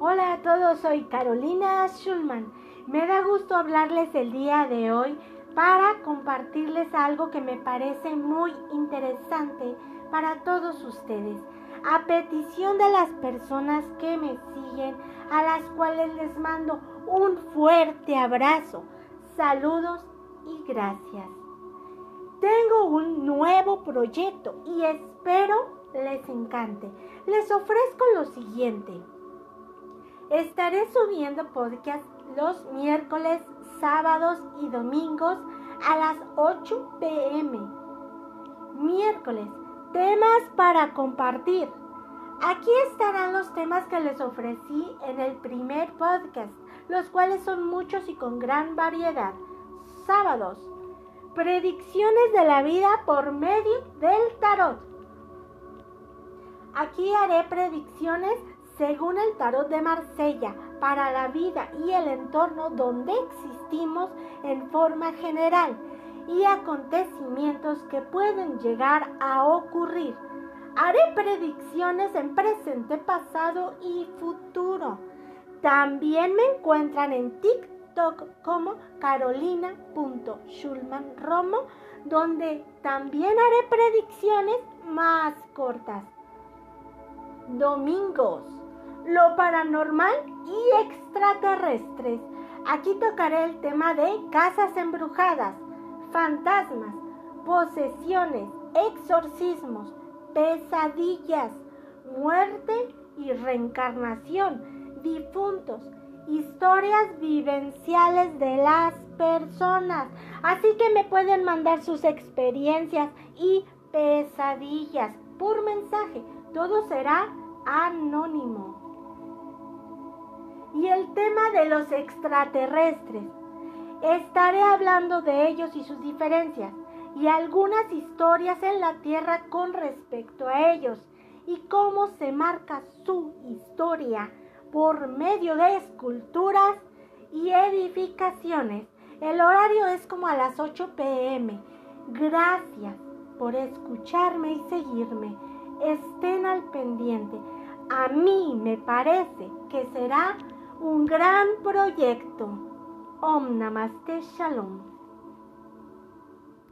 Hola a todos, soy Carolina Schulman. Me da gusto hablarles el día de hoy para compartirles algo que me parece muy interesante para todos ustedes. A petición de las personas que me siguen, a las cuales les mando un fuerte abrazo, saludos y gracias. Tengo un nuevo proyecto y espero les encante. Les ofrezco lo siguiente. Estaré subiendo podcast los miércoles, sábados y domingos a las 8 pm. Miércoles, temas para compartir. Aquí estarán los temas que les ofrecí en el primer podcast, los cuales son muchos y con gran variedad. Sábados, predicciones de la vida por medio del tarot. Aquí haré predicciones según el tarot de Marsella para la vida y el entorno donde existimos en forma general y acontecimientos que pueden llegar a ocurrir. Haré predicciones en presente, pasado y futuro. También me encuentran en TikTok como carolina.schulmanromo, donde también haré predicciones más cortas. Domingos, lo paranormal y extraterrestres. Aquí tocaré el tema de casas embrujadas, fantasmas, posesiones, exorcismos, pesadillas, muerte y reencarnación, difuntos, historias vivenciales de las personas. Así que me pueden mandar sus experiencias y pesadillas por mensaje. Todo será anónimo. Y el tema de los extraterrestres. Estaré hablando de ellos y sus diferencias y algunas historias en la Tierra con respecto a ellos y cómo se marca su historia por medio de esculturas y edificaciones. El horario es como a las 8 pm. Gracias por escucharme y seguirme. Estén al pendiente. A mí me parece que será un gran proyecto. Om Namaste Shalom.